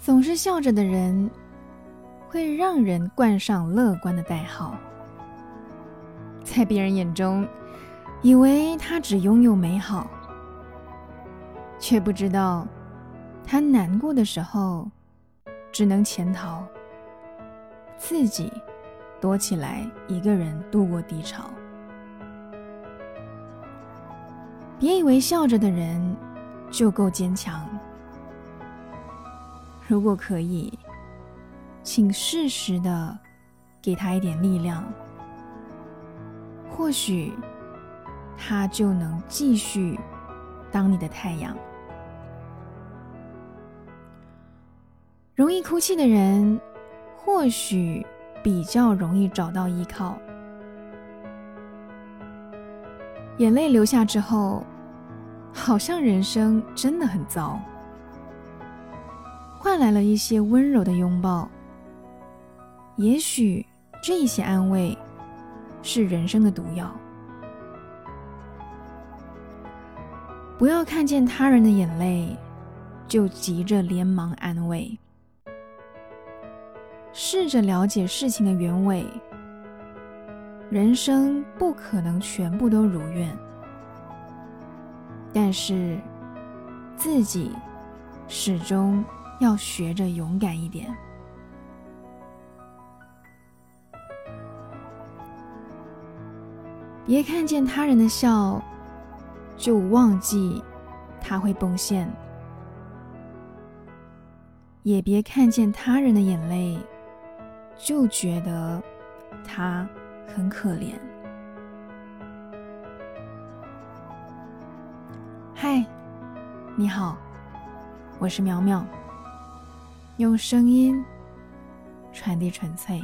总是笑着的人，会让人冠上乐观的代号。在别人眼中，以为他只拥有美好，却不知道他难过的时候，只能潜逃，自己躲起来，一个人度过低潮。别以为笑着的人就够坚强。如果可以，请适时的给他一点力量，或许他就能继续当你的太阳。容易哭泣的人，或许比较容易找到依靠。眼泪流下之后，好像人生真的很糟，换来了一些温柔的拥抱。也许这些安慰是人生的毒药。不要看见他人的眼泪，就急着连忙安慰。试着了解事情的原委。人生不可能全部都如愿，但是自己始终要学着勇敢一点。别看见他人的笑，就忘记他会崩线；也别看见他人的眼泪，就觉得他。很可怜。嗨，你好，我是苗苗，用声音传递纯粹。